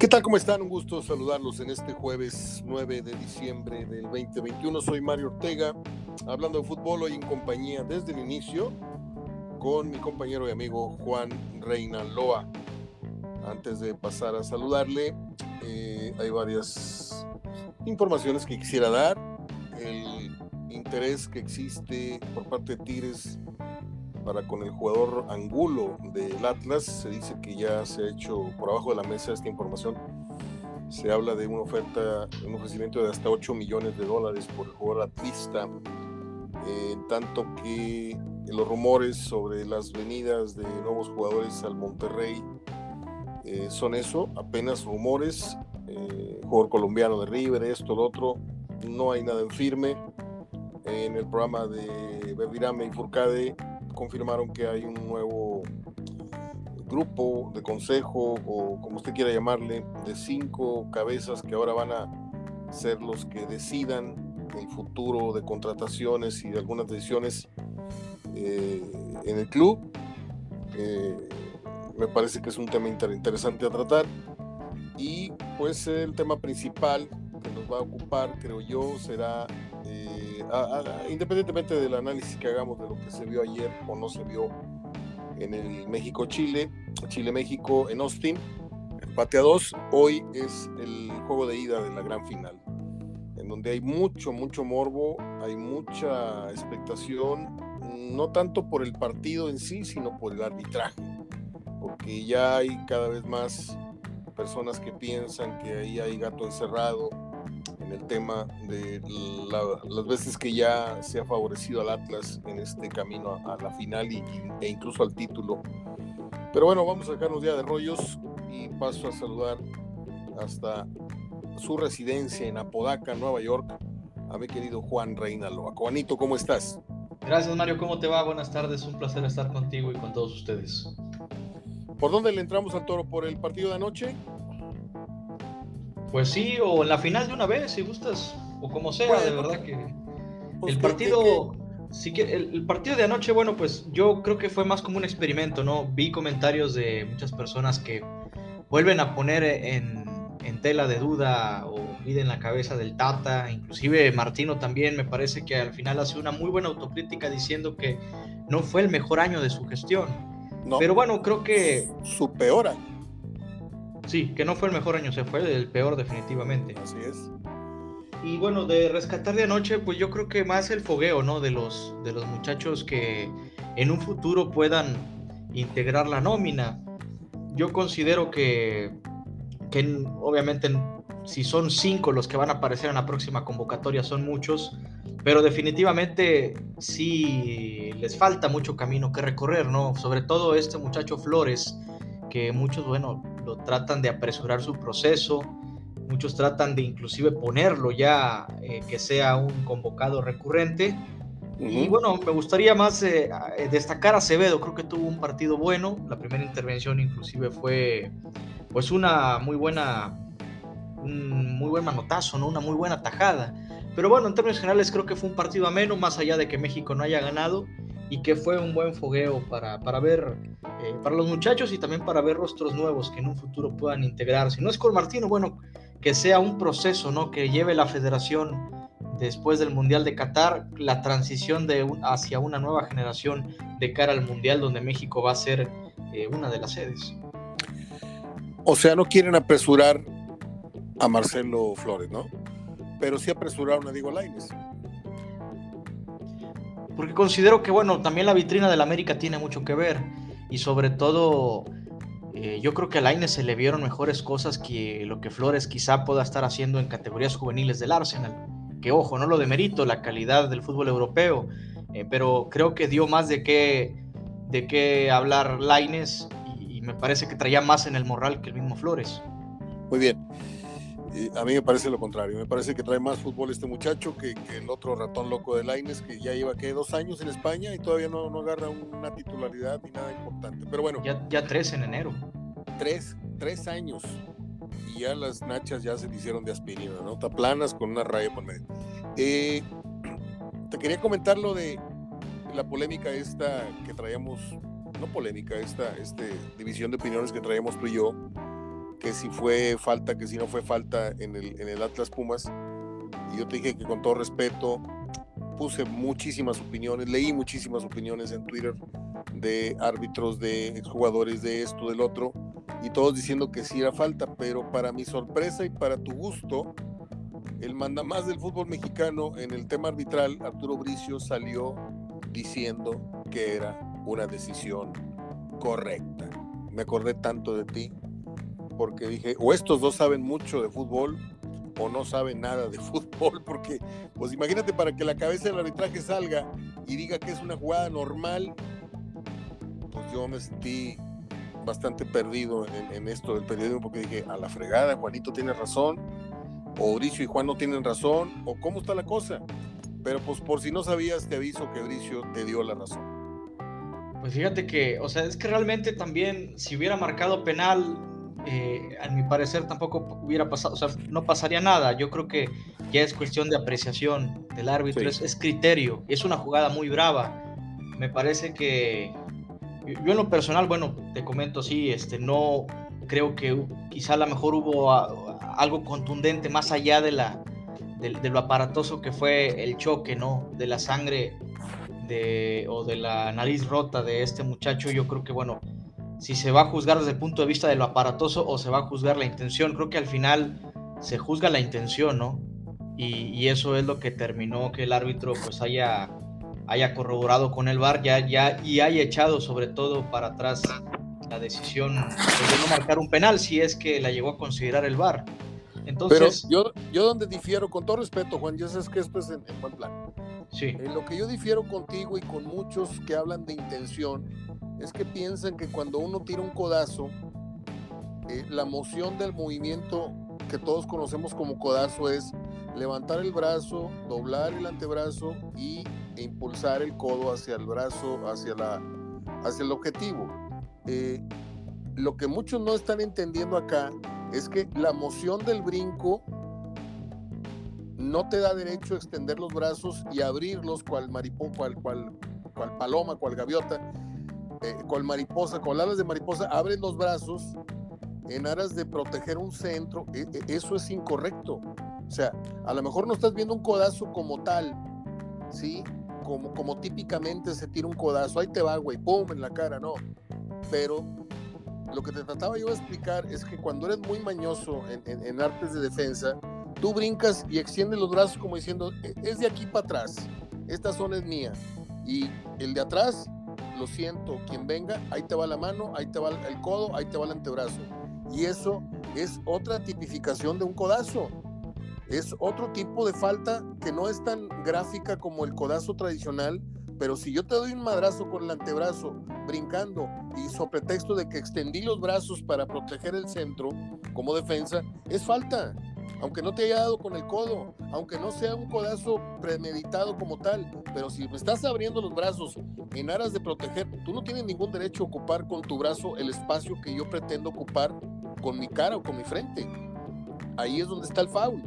¿Qué tal? ¿Cómo están? Un gusto saludarlos en este jueves 9 de diciembre del 2021. Soy Mario Ortega, hablando de fútbol hoy en compañía desde el inicio con mi compañero y amigo Juan Reina Loa. Antes de pasar a saludarle, eh, hay varias informaciones que quisiera dar. El interés que existe por parte de Tigres para con el jugador Angulo del Atlas. Se dice que ya se ha hecho por abajo de la mesa esta información. Se habla de una oferta, un ofrecimiento de hasta 8 millones de dólares por el jugador atlista. Eh, tanto que los rumores sobre las venidas de nuevos jugadores al Monterrey eh, son eso, apenas rumores. Eh, jugador colombiano de River, esto, lo otro. No hay nada en firme. En el programa de Verdirame y Furcade confirmaron que hay un nuevo grupo de consejo o como usted quiera llamarle, de cinco cabezas que ahora van a ser los que decidan el futuro de contrataciones y de algunas decisiones eh, en el club. Eh, me parece que es un tema interesante a tratar. Y pues el tema principal que nos va a ocupar, creo yo, será eh, independientemente del análisis que hagamos de lo que se vio ayer o no se vio en el México-Chile, Chile-México en Austin, empate a dos, hoy es el juego de ida de la gran final, en donde hay mucho, mucho morbo, hay mucha expectación, no tanto por el partido en sí, sino por el arbitraje, porque ya hay cada vez más personas que piensan que ahí hay gato encerrado, el tema de las veces que ya se ha favorecido al Atlas en este camino a, la final y, e incluso al título. Pero bueno, vamos a sacarnos ya de rollos y paso a saludar hasta su residencia en Apodaca, Nueva York, a mi querido Juan Reinaloa. Juanito, ¿cómo estás? Gracias Mario, ¿cómo te va? Buenas tardes, un placer estar contigo y con todos ustedes. ¿Por dónde le entramos al toro? ¿Por el partido de anoche? Pues sí, o en la final de una vez, si gustas, o como sea, de verdad que pues el partido, sí que el, partido de anoche, bueno, pues yo creo que fue más como un experimento, ¿no? Vi comentarios de muchas personas que vuelven a poner en, en tela de duda o en la cabeza del Tata, inclusive Martino también me parece que al final hace una muy buena autocrítica diciendo que no fue el mejor año de su gestión. Pero bueno, creo que... Su peor año. Sí, que no fue el mejor año, se fue el peor definitivamente. Así es. Y bueno, de rescatar de anoche, pues yo creo que más el fogueo, ¿no? De los, de los muchachos que en un futuro puedan integrar la nómina. Yo considero que, que obviamente si son cinco los que van a aparecer en la próxima convocatoria son muchos, pero definitivamente sí les falta mucho camino que recorrer, ¿no? Sobre todo este muchacho Flores, que muchos, bueno, lo tratan de apresurar su proceso, muchos tratan de inclusive ponerlo ya eh, que sea un convocado recurrente. Y bueno, me gustaría más eh, destacar a Acevedo, creo que tuvo un partido bueno, la primera intervención inclusive fue pues una muy buena, un muy buen manotazo, ¿no? una muy buena tajada. Pero bueno, en términos generales creo que fue un partido ameno, más allá de que México no haya ganado y que fue un buen fogueo para, para ver, eh, para los muchachos y también para ver rostros nuevos que en un futuro puedan integrarse. No es con Martino, bueno, que sea un proceso, ¿no? Que lleve la federación después del Mundial de Qatar, la transición de hacia una nueva generación de cara al Mundial donde México va a ser eh, una de las sedes. O sea, no quieren apresurar a Marcelo Flores, ¿no? Pero sí apresuraron a Diego Lainez porque considero que, bueno, también la vitrina del América tiene mucho que ver y sobre todo eh, yo creo que a Laine se le vieron mejores cosas que lo que Flores quizá pueda estar haciendo en categorías juveniles del Arsenal. Que ojo, no lo demerito, la calidad del fútbol europeo, eh, pero creo que dio más de qué, de qué hablar Laines y, y me parece que traía más en el moral que el mismo Flores. Muy bien a mí me parece lo contrario, me parece que trae más fútbol este muchacho que, el otro ratón loco de Laines que ya lleva que dos años en España y todavía no, no agarra una titularidad ni nada importante. Pero bueno. Ya, ya tres en enero. Tres, tres años. Y ya las nachas ya se le hicieron de aspirina, ¿no? Taplanas con una raya por medio. Eh, te quería comentar lo de la polémica esta que traíamos, no polémica, esta este, división de opiniones que traíamos tú y yo que si fue falta, que si no fue falta en el, en el Atlas Pumas. Y yo te dije que con todo respeto, puse muchísimas opiniones, leí muchísimas opiniones en Twitter de árbitros, de exjugadores, de esto, del otro, y todos diciendo que sí era falta, pero para mi sorpresa y para tu gusto, el mandamás del fútbol mexicano en el tema arbitral, Arturo Bricio, salió diciendo que era una decisión correcta. Me acordé tanto de ti porque dije, o estos dos saben mucho de fútbol o no saben nada de fútbol, porque pues imagínate para que la cabeza del arbitraje salga y diga que es una jugada normal, pues yo me sentí bastante perdido en, esto del periodismo porque dije, a la fregada, Juanito tiene razón, o Bricio y Juan no tienen razón, o cómo está la cosa. Pero pues por si no sabías, te aviso que Bricio te dio la razón. Pues fíjate que, o sea, es que realmente también si hubiera marcado penal, eh, a mi parecer tampoco hubiera pasado, o sea, no pasaría nada. Yo creo que ya es cuestión de apreciación del árbitro, es, es, criterio, es una jugada muy brava. Me parece que yo en lo personal, bueno, te comento, sí, este, no creo que quizá a lo mejor hubo algo contundente más allá de, la, de, lo aparatoso que fue el choque, ¿no? De la sangre de, o de la nariz rota de este muchacho, yo creo que, bueno, si se va a juzgar desde el punto de vista de lo aparatoso o se va a juzgar la intención, creo que al final se juzga la intención, ¿no? Y, y eso es lo que terminó que el árbitro pues haya haya corroborado con el VAR ya, ya, y haya echado sobre todo para atrás la decisión de no marcar un penal si es que la llegó a considerar el VAR. Entonces, Pero yo, yo donde difiero, con todo respeto, Juan, ya sabes que esto es en, buen plan. Sí. En lo que yo difiero contigo y con muchos que hablan de intención, es que piensan que cuando uno tira un codazo, eh, la moción del movimiento que todos conocemos como codazo es levantar el brazo, doblar el antebrazo y e impulsar el codo hacia el brazo, hacia, la, hacia el objetivo. Eh, lo que muchos no están entendiendo acá es que la moción del brinco no te da derecho a extender los brazos y abrirlos cual mariposa, cual, cual, cual paloma, cual gaviota, eh, cual mariposa, cual alas de mariposa, abres los brazos en aras de proteger un centro. E, e, eso es incorrecto. O sea, a lo mejor no estás viendo un codazo como tal, ¿sí? como, típicamente se tira un codazo, ahí te va, güey, pum, en la cara, no. Pero lo que te trataba yo de explicar es que cuando eres muy mañoso en, artes de defensa, tú brincas y extiendes los brazos como diciendo, e, es de aquí para atrás, esta zona es mía. Y el de atrás, lo siento, quien venga, ahí te va la mano, ahí te va el codo, ahí te va el antebrazo. Y eso es otra tipificación de un codazo es otro tipo de falta que no es tan gráfica como el codazo tradicional, pero si yo te doy un madrazo con el antebrazo brincando y sobre pretexto de que extendí los brazos para proteger el centro como defensa, es falta. Aunque no te haya dado con el codo, aunque no sea un codazo premeditado como tal, pero si me estás abriendo los brazos en aras de proteger, tú no tienes ningún derecho a ocupar con tu brazo el espacio que yo pretendo ocupar con mi cara o con mi frente. Ahí es donde está el foul.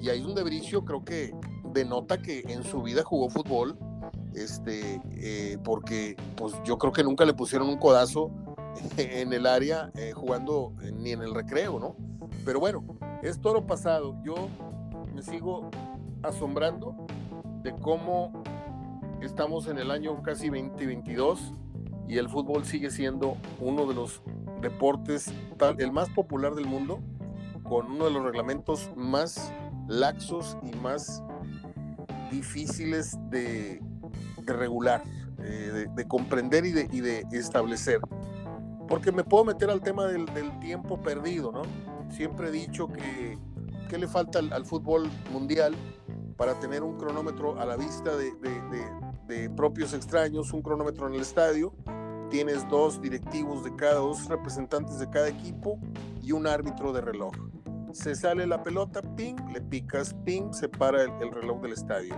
Y ahí es donde Bricio creo que denota que en su vida jugó fútbol, este, eh, porque pues yo creo que nunca le pusieron un codazo en el área eh, jugando ni en el recreo, ¿no? Pero bueno, es todo pasado. Yo me sigo asombrando de cómo estamos en el año casi 2022 y el fútbol sigue siendo uno de los deportes, el más popular del mundo, con uno de los reglamentos más laxos y más difíciles de, regular, eh, de, comprender y de, establecer. Porque me puedo meter al tema del, tiempo perdido, ¿no? Siempre he dicho que, ¿qué le falta al, fútbol mundial para tener un cronómetro a la vista de, propios extraños, un cronómetro en el estadio? Tienes dos directivos de cada, dos representantes de cada equipo y un árbitro de reloj se sale la pelota, ping, le picas, ping, se para el, reloj del estadio.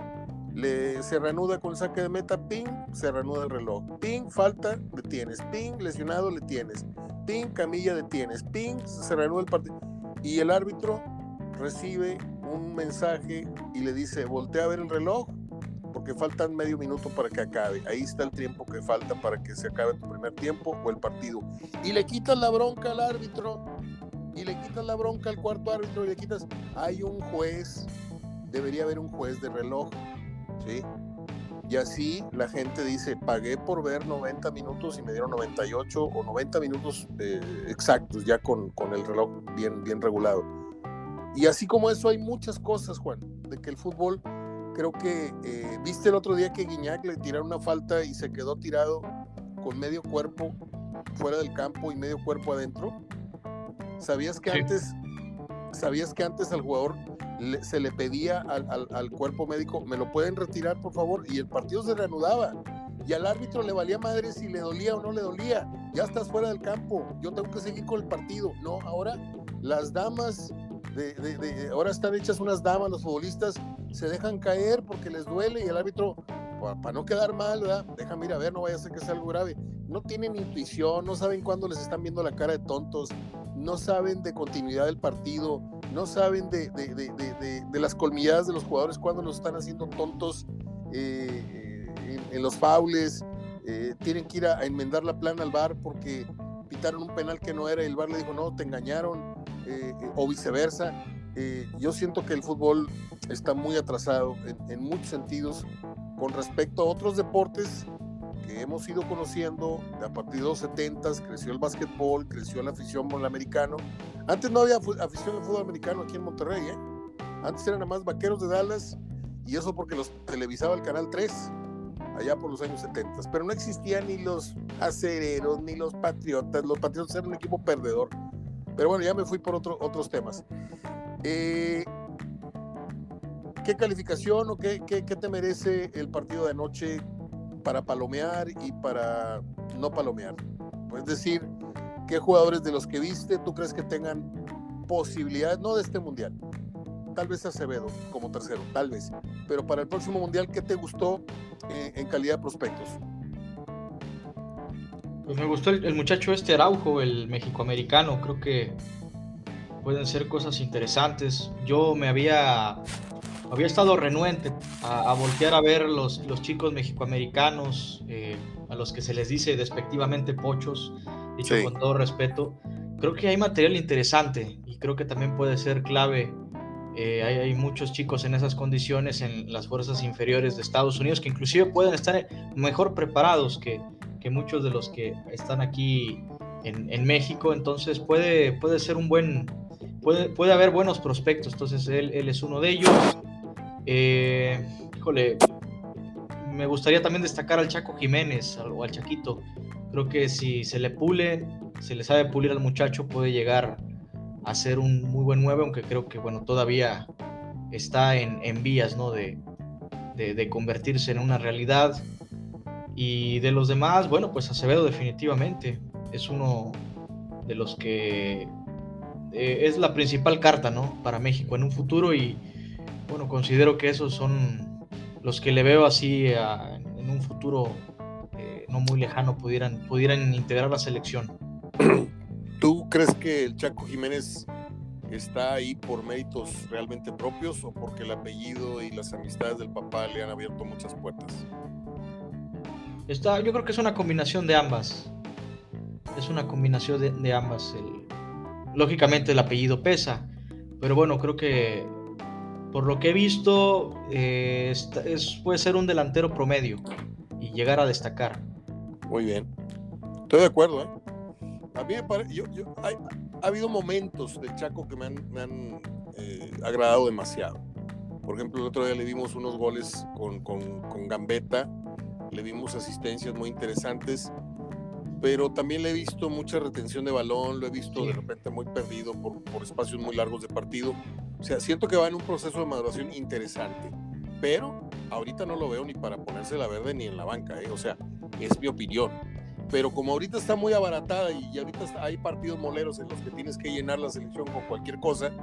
Le, se reanuda con saque de meta, ping, se reanuda el reloj. Ping, falta, detienes. Ping, lesionado, le tienes. Ping, camilla, detienes. Ping, se reanuda el partido. Y el árbitro recibe un mensaje y le dice, voltea a ver el reloj porque faltan medio minuto para que acabe. Ahí está el tiempo que falta para que se acabe tu primer tiempo o el partido. Y le quitas la bronca al árbitro y le quitas la bronca al cuarto árbitro y le quitas, hay un juez, debería haber un juez de reloj, ¿sí? Y así la gente dice, pagué por ver 90 minutos y me dieron 98 o 90 minutos eh, exactos, ya con, con, el reloj bien, bien regulado. Y así como eso hay muchas cosas, Juan, de que el fútbol, creo que, eh, viste el otro día que Guiñac le tiraron una falta y se quedó tirado con medio cuerpo fuera del campo y medio cuerpo adentro. ¿Sabías que antes, sabías que antes al jugador se le pedía al, cuerpo médico, me lo pueden retirar por favor, y el partido se reanudaba. Y al árbitro le valía madre si le dolía o no le dolía. Ya estás fuera del campo, yo tengo que seguir con el partido. No, ahora las damas, de, ahora están hechas unas damas, los futbolistas se dejan caer porque les duele y el árbitro, para, no quedar mal, ¿verdad? déjame ir a ver, no vaya a ser que sea algo grave. No tienen intuición, no saben cuándo les están viendo la cara de tontos, no saben de continuidad del partido, no saben de, las colmilladas de los jugadores cuando los están haciendo tontos eh, en, los faules, eh, tienen que ir a, enmendar la plana al bar porque pitaron un penal que no era y el bar le dijo no, te engañaron, eh, o viceversa. yo siento que el fútbol está muy atrasado en muchos sentidos con respecto a otros deportes que hemos ido conociendo a partir de los 70 creció el básquetbol, creció la afición por americano. Antes no había afición al fútbol americano aquí en Monterrey, ¿eh? Antes eran nada más vaqueros de Dallas y eso porque los televisaba el Canal 3 allá por los años 70. Pero no existían ni los acereros ni los patriotas. Los patriotas eran un equipo perdedor. Pero bueno, ya me fui por otro, otros temas. Eh, ¿Qué calificación o qué, qué, qué te merece el partido de anoche para palomear y para no palomear. Es decir, ¿qué jugadores de los que viste tú crees que tengan posibilidades, no de este mundial? Tal vez Acevedo como tercero, tal vez. Pero para el próximo mundial, ¿qué te gustó eh, en calidad de prospectos? Pues me gustó el, el muchacho este Araujo, el mexicoamericano. Creo que pueden ser cosas interesantes. Yo me había había estado renuente a, voltear a ver los, los chicos mexicoamericanos, eh, a los que se les dice despectivamente pochos, dicho con todo respeto. Creo que hay material interesante y creo que también puede ser clave. Eh, hay, hay, muchos chicos en esas condiciones en las fuerzas inferiores de Estados Unidos que inclusive pueden estar mejor preparados que, que muchos de los que están aquí en, en México. Entonces puede, puede ser un buen, puede, puede haber buenos prospectos. Entonces él, él es uno de ellos. Eh, híjole, me gustaría también destacar al Chaco Jiménez o al Chaquito. Creo que si se le pule, se le sabe pulir al muchacho, puede llegar a ser un muy buen 9, aunque creo que bueno, todavía está en, vías ¿no? de, convertirse en una realidad. Y de los demás, bueno, pues Acevedo definitivamente es uno de los que eh, es la principal carta ¿no? para México en un futuro y, bueno, considero que esos son los que le veo así en un futuro eh, no muy lejano pudieran, pudieran integrar la selección. ¿Tú crees que el Chaco Jiménez está ahí por méritos realmente propios o porque el apellido y las amistades del papá le han abierto muchas puertas? Está, yo creo que es una combinación de ambas. Es una combinación de, ambas. lógicamente el apellido pesa, pero bueno, creo que por lo que he visto, eh, puede ser un delantero promedio y llegar a destacar. Muy bien. Estoy de acuerdo, ¿eh? A mí me parece, ha habido momentos del Chaco que me han, eh, agradado demasiado. Por ejemplo, el otro día le vimos unos goles con, con, con Gambetta, le vimos asistencias muy interesantes pero también le he visto mucha retención de balón, lo he visto de repente muy perdido por, por, espacios muy largos de partido. O sea, siento que va en un proceso de maduración interesante, pero ahorita no lo veo ni para ponerse la verde ni en la banca, ¿eh? o sea, es mi opinión. Pero como ahorita está muy abaratada y ahorita hay partidos moleros en los que tienes que llenar la selección con cualquier cosa,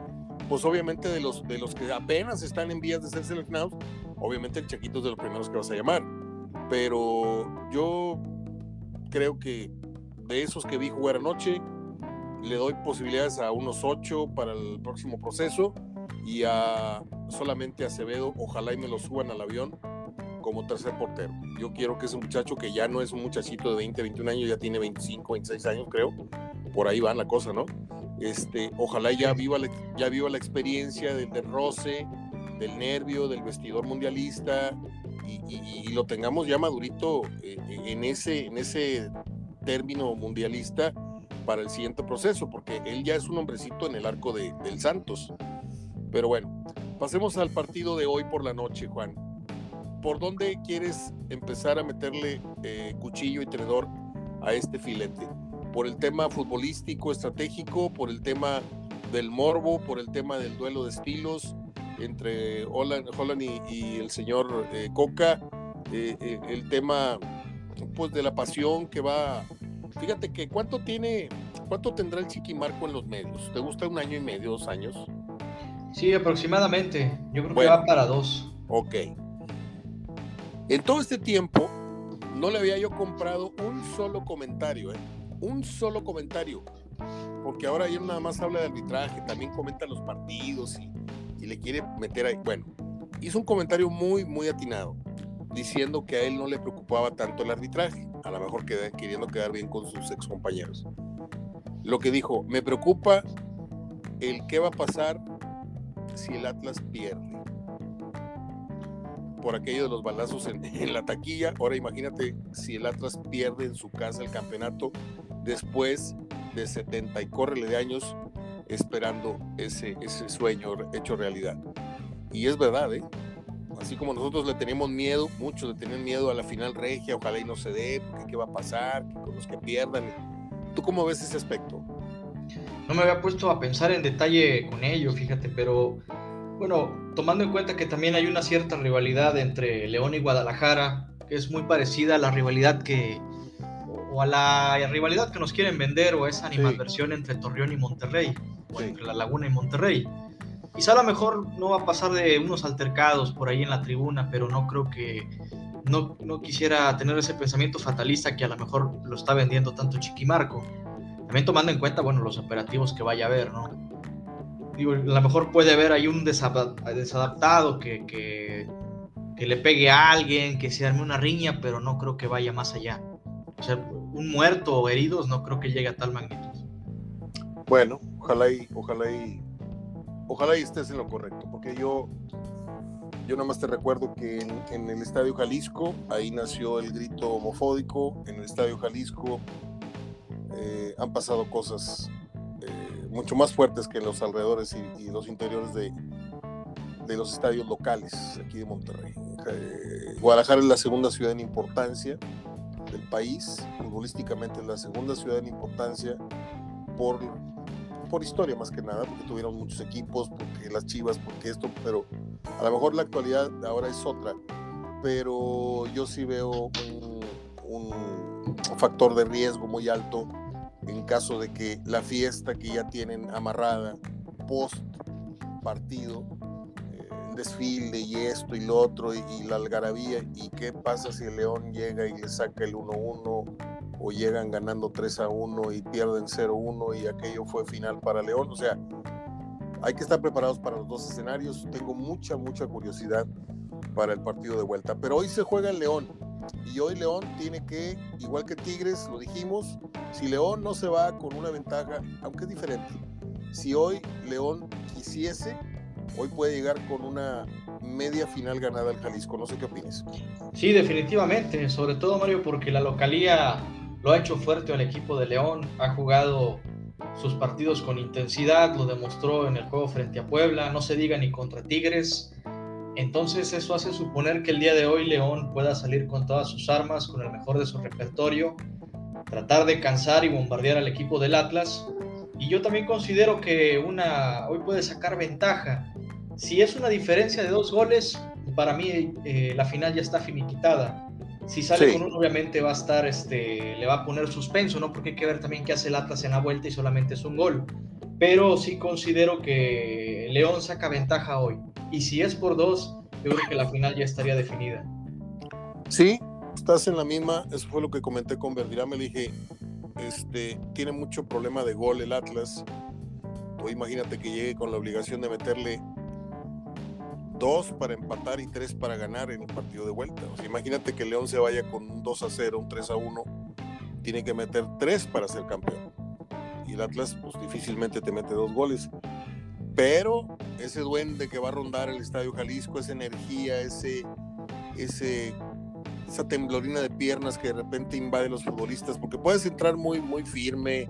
pues obviamente de los, de los que apenas están en vías de ser seleccionados, obviamente el Chaquito es de los primeros que vas a llamar. Pero yo creo que de esos que vi jugar anoche, le doy posibilidades a unos ocho para el próximo proceso y a solamente a Acevedo, ojalá y me lo suban al avión como tercer portero. Yo quiero que ese muchacho que ya no es un muchachito de 20, 21 años, ya tiene 25, 26 años creo, por ahí va la cosa, ¿no? Este, ojalá ya viva la, ya viva la experiencia del, del roce, del nervio, del vestidor mundialista y, lo tengamos ya madurito eh, en, ese, en ese término mundialista para el siguiente proceso, porque él ya es un hombrecito en el arco de, del Santos. Pero bueno, pasemos al partido de hoy por la noche, Juan. ¿Por dónde quieres empezar a meterle eh, cuchillo y tenedor a este filete? ¿Por el tema futbolístico, estratégico? ¿Por el tema del morbo? ¿Por el tema del duelo de estilos entre Holland, y, el señor eh, Coca? Eh, el tema pues de la pasión que va Fíjate que cuánto tiene, cuánto tendrá el Chiquimarco en los medios. ¿Te gusta un año y medio, dos años? Sí, aproximadamente. Yo creo que va para dos. Ok. En todo este tiempo no le había yo comprado un solo comentario, ¿eh? Un solo comentario. Porque ahora él nada más habla de arbitraje, también comenta los partidos y, y le quiere meter ahí. Bueno, hizo un comentario muy, muy atinado diciendo que a él no le preocupaba tanto el arbitraje, a lo mejor queriendo quedar bien con sus ex compañeros. Lo que dijo, me preocupa el qué va a pasar si el Atlas pierde. Por aquello de los balazos en, la taquilla, ahora imagínate si el Atlas pierde en su casa el campeonato después de 70 y córrele de años esperando ese, sueño hecho realidad. Y es verdad, ¿eh? así como nosotros le teníamos miedo, muchos le tenían miedo a la final regia, ojalá y no se dé, porque qué va a pasar, con los que pierdan. ¿Tú cómo ves ese aspecto? No me había puesto a pensar en detalle con ello, fíjate, pero bueno, tomando en cuenta que también hay una cierta rivalidad entre León y Guadalajara, que es muy parecida a la rivalidad que, o a la rivalidad que nos quieren vender, o esa animadversión entre Torreón y Monterrey, o entre La Laguna y Monterrey. Quizá a lo mejor no va a pasar de unos altercados por ahí en la tribuna, pero no creo que no, no quisiera tener ese pensamiento fatalista que a lo mejor lo está vendiendo tanto Chiquimarco. También tomando en cuenta, bueno, los operativos que vaya a haber, ¿no? Digo, a lo mejor puede haber ahí un desadaptado que, que, que le pegue a alguien, que se arme una riña, pero no creo que vaya más allá. O sea, un muerto o heridos no creo que llegue a tal magnitud. Bueno, ojalá y, ojalá y ojalá y estés en lo correcto, porque yo, yo nada más te recuerdo que en, el Estadio Jalisco, ahí nació el grito homofóbico, en el Estadio Jalisco eh, han pasado cosas eh, mucho más fuertes que en los alrededores y, los interiores de, de, los estadios locales aquí de Monterrey. Eh, Guadalajara es la segunda ciudad en importancia del país, futbolísticamente es la segunda ciudad en importancia por por historia más que nada, porque tuvieron muchos equipos, porque las Chivas, porque esto, pero a lo mejor la actualidad ahora es otra. Pero yo sí veo un, factor de riesgo muy alto en caso de que la fiesta que ya tienen amarrada post partido, eh, desfile y esto y lo otro y, y, la algarabía, y qué pasa si el León llega y le saca el 1-1 o llegan ganando 3 a 1 y pierden 0-1 y aquello fue final para León. O sea, hay que estar preparados para los dos escenarios. Tengo mucha, mucha curiosidad para el partido de vuelta. Pero hoy se juega en León. Y hoy León tiene que, igual que Tigres, lo dijimos, si León no se va con una ventaja, aunque es diferente, si hoy León quisiese, hoy puede llegar con una media final ganada al Jalisco. No sé qué opinas. Sí, definitivamente, sobre todo Mario, porque la localía lo ha hecho fuerte al equipo de León, ha jugado sus partidos con intensidad, lo demostró en el juego frente a Puebla, no se diga ni contra Tigres. Entonces eso hace suponer que el día de hoy León pueda salir con todas sus armas, con el mejor de su repertorio, tratar de cansar y bombardear al equipo del Atlas. Y yo también considero que una hoy puede sacar ventaja. Si es una diferencia de dos goles, para mí eh, la final ya está finiquitada. Si sale con uno, obviamente va a estar, este, le va a poner suspenso, ¿no? Porque hay que ver también qué hace el Atlas en la vuelta y solamente es un gol. Pero sí considero que León saca ventaja hoy. Y si es por dos, yo creo que la final ya estaría definida. Sí, estás en la misma. Eso fue lo que comenté con Verdirame. Le dije, este, tiene mucho problema de gol el Atlas. O imagínate que llegue con la obligación de meterle dos para empatar y tres para ganar en un partido de vuelta. O sea, imagínate que León se vaya con un 2 a 0, un 3 a 1, tiene que meter tres para ser campeón. y el Atlas pues difícilmente te mete dos goles. Pero ese duende que va a rondar el Estadio Jalisco, esa energía, ese, ese, esa temblorina de piernas que de repente invade los futbolistas, porque puedes entrar muy, muy firme,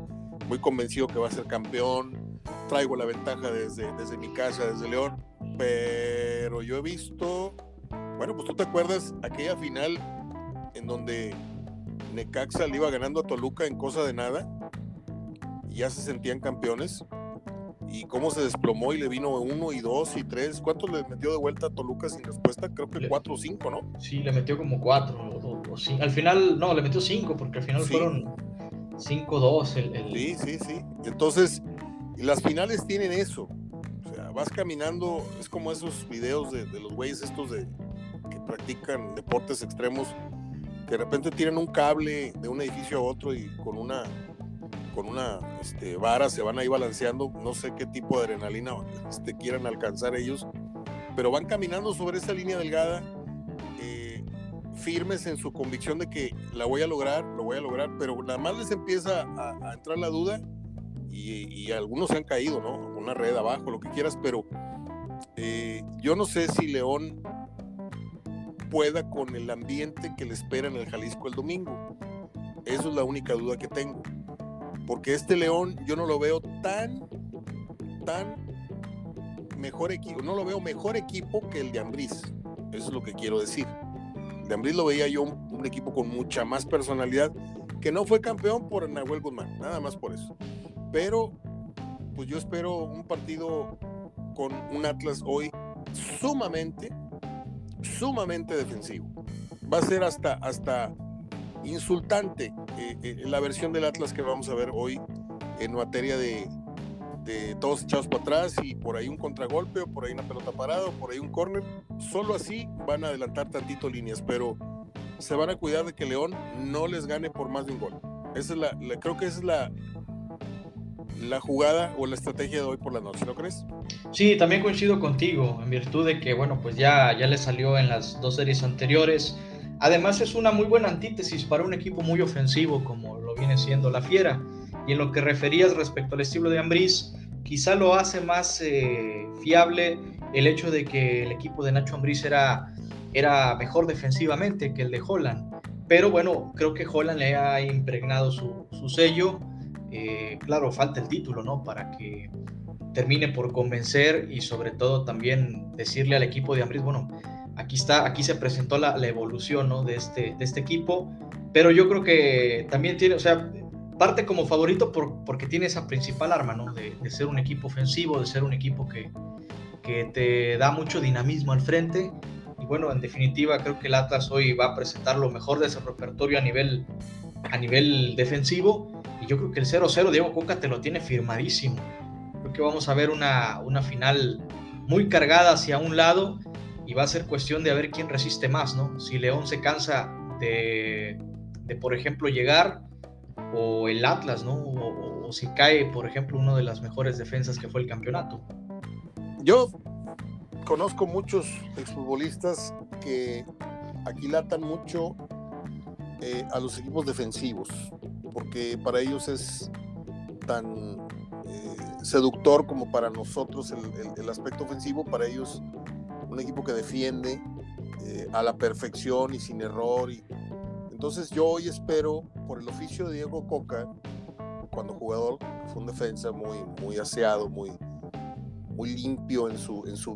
muy convencido que va a ser campeón, traigo la ventaja desde, desde mi casa, desde León, pero yo he visto, bueno, pues tú te acuerdas aquella final en donde Necaxa iba ganando a Toluca en cosa de nada, y ya se sentían campeones, y cómo se desplomó y le vino uno y dos y tres. ¿Cuántos le metió de vuelta a Toluca sin respuesta? Creo que cuatro o cinco, ¿no? Sí, le metió como cuatro o, Al final, no, le metió cinco porque al final fueron cinco dos. El, Sí, sí, sí. Entonces, las finales tienen eso. O sea, vas caminando, es como esos videos de, de los güeyes estos de que practican deportes extremos, que de repente tiran un cable de un edificio a otro y con una con una este, vara se van ahí balanceando, no sé qué tipo de adrenalina este, quieran alcanzar ellos, pero van caminando sobre esa línea delgada, eh, firmes en su convicción de que la voy a lograr, lo voy a lograr, pero nada más les empieza a, entrar la duda y, algunos se han caído, ¿no? Una red abajo, lo que quieras, pero eh, yo no sé si León pueda con el ambiente que le espera en el Jalisco el domingo. Eso es la única duda que tengo porque este León yo no lo veo tan, tan mejor equipo, no lo veo mejor equipo que el de Ambriz. Eso es lo que quiero decir. De Ambriz lo veía yo un, equipo con mucha más personalidad, que no fue campeón por Nahuel Guzmán, nada más por eso. Pero, pues yo espero un partido con un Atlas hoy sumamente, sumamente defensivo. Va a ser hasta, hasta insultante eh, eh, la versión del Atlas que vamos a ver hoy en materia de, de, todos echados para atrás y por ahí un contragolpe o por ahí una pelota parada o por ahí un córner. Solo así van a adelantar tantito líneas, pero se van a cuidar de que León no les gane por más de un gol. Esa es la, creo que esa es la, la jugada o la estrategia de hoy por la noche, ¿no crees? Sí, también coincido contigo, en virtud de que, bueno, pues ya, ya le salió en las dos series anteriores Además es una muy buena antítesis para un equipo muy ofensivo como lo viene siendo la Fiera. Y en lo que referías respecto al estilo de Ambriz, quizá lo hace más eh, fiable el hecho de que el equipo de Nacho Ambriz era, era mejor defensivamente que el de Holland. Pero bueno, creo que Holland le ha impregnado su, sello. Eh, claro, falta el título, ¿no? Para que termine por convencer y sobre todo también decirle al equipo de Ambriz, bueno, aquí está, aquí se presentó la, evolución ¿no? de, este, de este equipo, pero yo creo que también tiene, o sea, parte como favorito por, porque tiene esa principal arma, ¿no? De, ser un equipo ofensivo, de ser un equipo que, que te da mucho dinamismo al frente. Y bueno, en definitiva, creo que el Atlas hoy va a presentar lo mejor de ese repertorio a nivel, a nivel defensivo. Y yo creo que el 0-0, Diego Coca te lo tiene firmadísimo. Creo que vamos a ver una, una final muy cargada hacia un lado y va a ser cuestión de ver quién resiste más, ¿no? Si León se cansa de, de por ejemplo, llegar, o el Atlas, ¿no? O, si cae, por ejemplo, una de las mejores defensas que fue el campeonato. Yo conozco muchos exfutbolistas que aquilatan mucho eh, a los equipos defensivos, porque para ellos es tan eh, seductor como para nosotros el, el, aspecto ofensivo, para ellos un equipo que defiende eh, a la perfección y sin error. Y... Entonces yo hoy espero, por el oficio de Diego Coca, cuando jugador, fue un defensa muy, muy aseado, muy, muy limpio en su, en, su,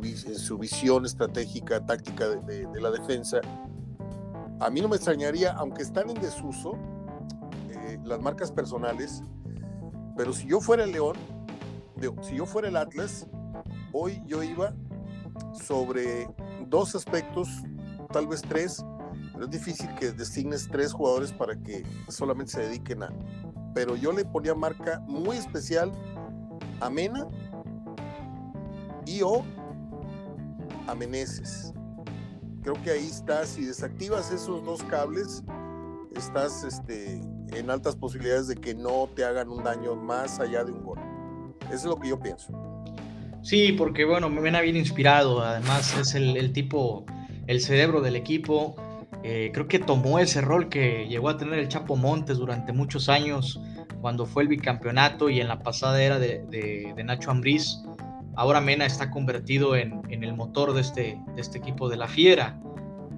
visión estratégica, táctica de, de, la defensa. A mí no me extrañaría, aunque están en desuso eh, las marcas personales, pero si yo fuera el León, si yo fuera el Atlas, hoy yo iba sobre dos aspectos, tal vez tres, pero es difícil que designes tres jugadores para que solamente se dediquen a. Pero yo le ponía marca muy especial a Mena y o a. Creo que ahí estás, si desactivas esos dos cables, estás este, en altas posibilidades de que no te hagan un daño más allá de un gol. Eso es lo que yo pienso. Sí, porque bueno, me Mena bien inspirado, además es el, tipo, el cerebro del equipo. Eh, creo que tomó ese rol que llegó a tener el Chapo Montes durante muchos años cuando fue el bicampeonato y en la pasada era de, Nacho Ambriz. Ahora Mena está convertido en, el motor de este, de este equipo de la Fiera.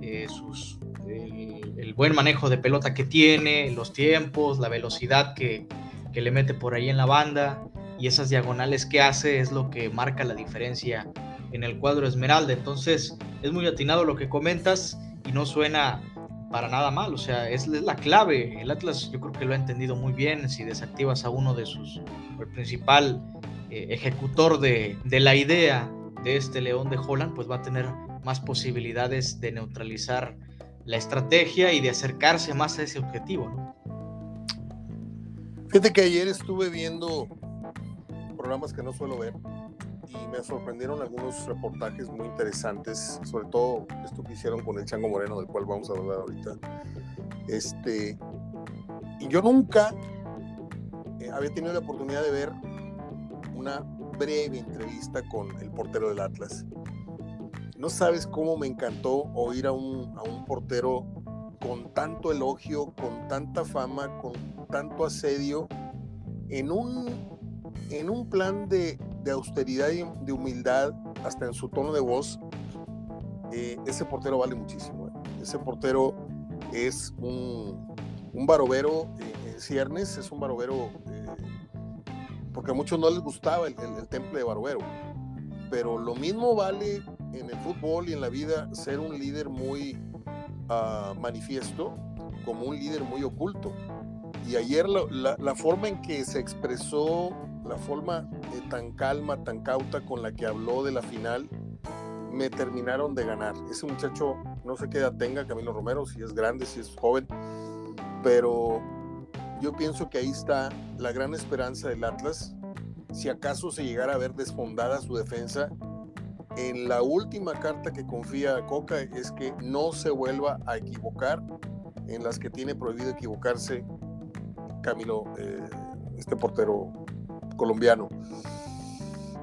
Eh, sus, el, buen manejo de pelota que tiene, los tiempos, la velocidad que, que le mete por ahí en la banda y esas diagonales que hace es lo que marca la diferencia en el cuadro Esmeralda. Entonces es muy atinado lo que comentas y no suena para nada mal, o sea, es, la clave. El Atlas yo creo que lo ha entendido muy bien. Si desactivas a uno de sus, el principal eh, ejecutor de, de, la idea de este León de Holland, pues va a tener más posibilidades de neutralizar la estrategia y de acercarse más a ese objetivo. Fíjate que ayer estuve viendo programas que no suelo ver y me sorprendieron algunos reportajes muy interesantes, sobre todo esto que hicieron con el Chango Moreno, del cual vamos a hablar ahorita. Este, y yo nunca eh, había tenido la oportunidad de ver una breve entrevista con el portero del Atlas. No sabes cómo me encantó oír a un, a un portero con tanto elogio, con tanta fama, con tanto asedio, en un, en un plan de, de austeridad y de humildad, hasta en su tono de voz, eh, ese portero vale muchísimo. Eh. Ese portero es un, un barovero en ciernes, es un barovero, eh, porque a muchos no les gustaba el, temple de barovero, pero lo mismo vale en el fútbol y en la vida ser un líder muy uh, manifiesto como un líder muy oculto. Y ayer la, la forma en que se expresó la forma eh, tan calma, tan cauta con la que habló de la final, me terminaron de ganar. Ese muchacho, no sé qué edad tenga, Camilo Romero, si es grande, si es joven, pero yo pienso que ahí está la gran esperanza del Atlas. Si acaso se llegara a ver desfondada su defensa, en la última carta que confía Coca es que no se vuelva a equivocar en las que tiene prohibido equivocarse Camilo, eh, este portero colombiano.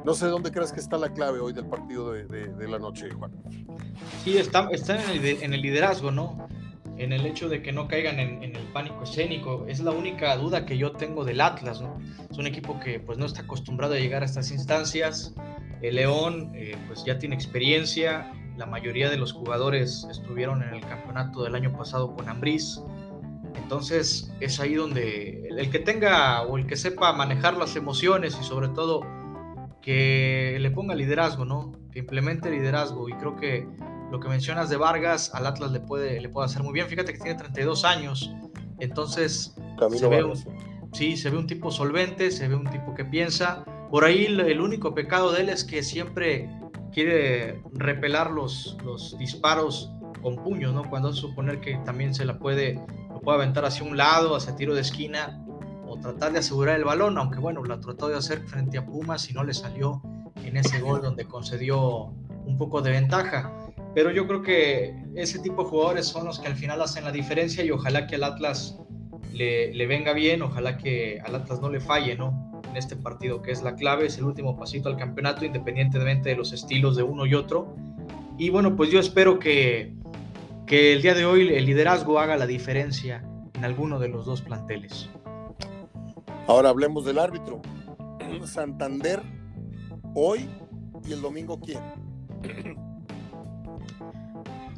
No sé dónde crees que está la clave hoy del partido de, la noche, Juan. Sí, está, está en, el, liderazgo, ¿no? En el hecho de que no caigan en, el pánico escénico. Es la única duda que yo tengo del Atlas, ¿no? Es un equipo que pues no está acostumbrado a llegar a estas instancias. El León eh, pues ya tiene experiencia. La mayoría de los jugadores estuvieron en el campeonato del año pasado con Ambriz. Entonces es ahí donde el que tenga o el que sepa manejar las emociones y sobre todo que le ponga liderazgo, ¿no? Que implemente liderazgo. Y creo que lo que mencionas de Vargas al Atlas le puede, le puede hacer muy bien. Fíjate que tiene 32 años. Entonces, se ve, un, sí, se ve un tipo solvente, se ve un tipo que piensa. Por ahí el único pecado de él es que siempre quiere repelar los, los disparos con puños, ¿no? Cuando suponer que también se la puede puede aventar hacia un lado, hacia tiro de esquina o tratar de asegurar el balón, aunque bueno, lo trató de hacer frente a Pumas y no le salió en ese gol donde concedió un poco de ventaja. Pero yo creo que ese tipo de jugadores son los que al final hacen la diferencia y ojalá que al Atlas le, le venga bien, ojalá que al Atlas no le falle, ¿no? En este partido que es la clave, es el último pasito al campeonato, independientemente de los estilos de uno y otro. Y bueno, pues yo espero que, que el día de hoy el liderazgo haga la diferencia en alguno de los dos planteles. Ahora hablemos del árbitro. Santander hoy y el domingo quién.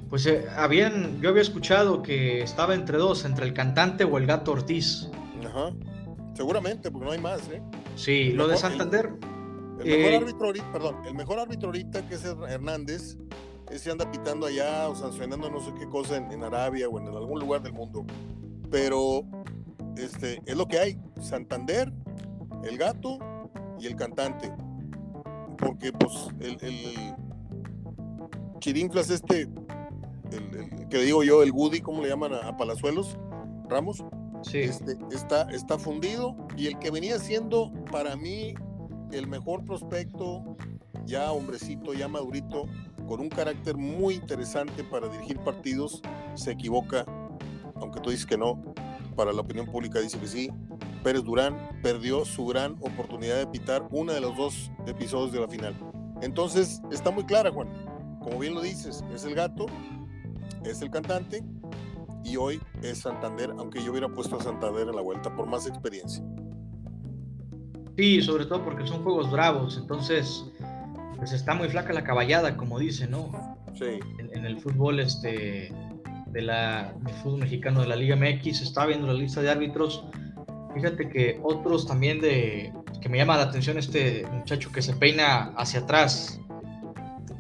Pues eh, habían, yo había escuchado que estaba entre dos, entre el cantante o el gato Ortiz. Ajá. Seguramente, porque no hay más, ¿eh? Sí, lo de Santander. El, mejor eh, árbitro ahorita, perdón, el mejor árbitro ahorita que es Hernández, ese anda pitando allá o sancionando no sé qué cosa en, Arabia o en algún lugar del mundo. Pero este, es lo que hay. Santander, el gato y el cantante. Porque pues el, el Chirinflas este, el, que digo yo, el Woody, ¿cómo le llaman a, Palazuelos? Ramos. Sí. Este, está, está fundido y el que venía siendo para mí el mejor prospecto, ya hombrecito, ya madurito, con un carácter muy interesante para dirigir partidos, se equivoca, aunque tú dices que no, para la opinión pública dice que sí. Pérez Durán perdió su gran oportunidad de pitar uno de los dos episodios de la final. Entonces, está muy clara, Juan. Como bien lo dices, es el gato, es el cantante y hoy es Santander, aunque yo hubiera puesto a Santander en la vuelta por más experiencia. Sí, sobre todo porque son juegos bravos, entonces pues está muy flaca la caballada, como dice, ¿no? Sí. En, el fútbol este de la fútbol mexicano de la Liga MX, está viendo la lista de árbitros. Fíjate que otros también de que me llama la atención este muchacho que se peina hacia atrás.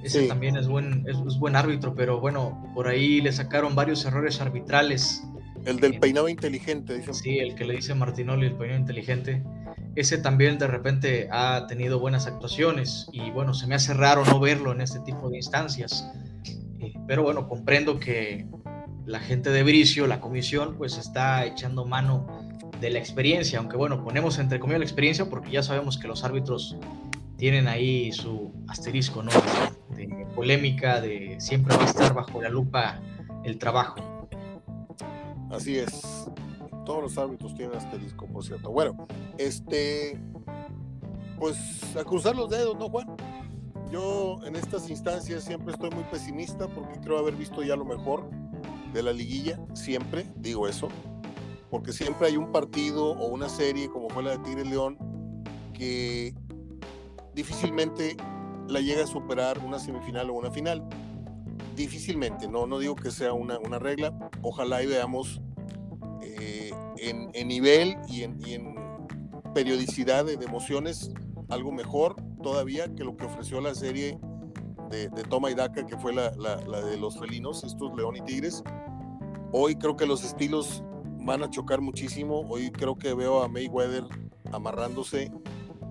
Ese también es buen, es, buen árbitro, pero bueno, por ahí le sacaron varios errores arbitrales. El del peinado inteligente, dice. Sí, el que le dice Martinoli, el peinado inteligente ese también de repente ha tenido buenas actuaciones y bueno, se me hace raro no verlo en este tipo de instancias. Eh, pero bueno, comprendo que la gente de Bricio, la comisión, pues está echando mano de la experiencia, aunque bueno, ponemos entre comillas la experiencia porque ya sabemos que los árbitros tienen ahí su asterisco, ¿no? De polémica, de siempre va a estar bajo la lupa el trabajo. Así es. Todos los árbitros tienen asterisco, por cierto. Bueno, este, pues a cruzar los dedos, ¿no, Juan? Yo en estas instancias siempre estoy muy pesimista porque creo haber visto ya lo mejor de la liguilla, siempre digo eso, porque siempre hay un partido o una serie como fue la de Tigre León que difícilmente la llega a superar una semifinal o una final. Difícilmente, no, no digo que sea una, una regla, ojalá y veamos en, nivel y en, periodicidad de, emociones algo mejor todavía que lo que ofreció la serie de, Toma y Daca, que fue la, de los felinos, estos León y Tigres. Hoy creo que los estilos van a chocar muchísimo. Hoy creo que veo a Mayweather amarrándose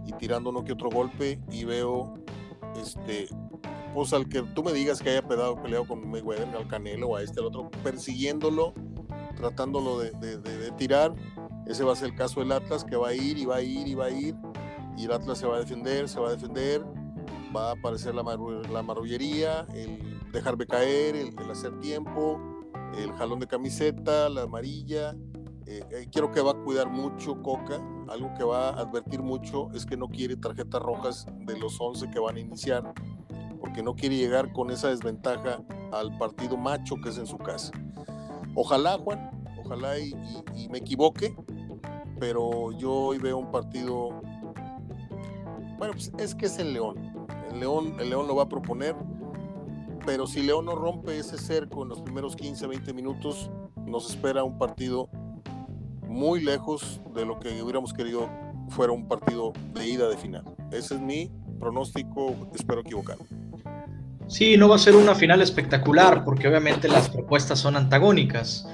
y tirando uno que otro golpe y veo este pues al que tú me digas que haya peleado, peleado con Mayweather, al Canelo o a este al otro, persiguiéndolo tratándolo de, tirar. Ese va a ser el caso del Atlas, que va a ir y va a ir y va a ir. Y el Atlas se va a defender, se va a defender. Va a aparecer la, la marrullería, el dejarme caer, el, hacer tiempo, el jalón de camiseta, la amarilla. Eh, eh, quiero que va a cuidar mucho Coca. Algo que va a advertir mucho es que no quiere tarjetas rojas de los 11 que van a iniciar, porque no quiere llegar con esa desventaja al partido macho que es en su casa. Ojalá, Juan, ojalá y, me equivoque, pero yo hoy veo un partido. Bueno, pues es que es el León. El León, el León lo va a proponer, pero si León no rompe ese cerco en los primeros 15, 20 minutos, nos espera un partido muy lejos de lo que hubiéramos querido fuera un partido de ida de final. Ese es mi pronóstico, espero equivocarme. Sí, no va a ser una final espectacular porque obviamente las propuestas son antagónicas.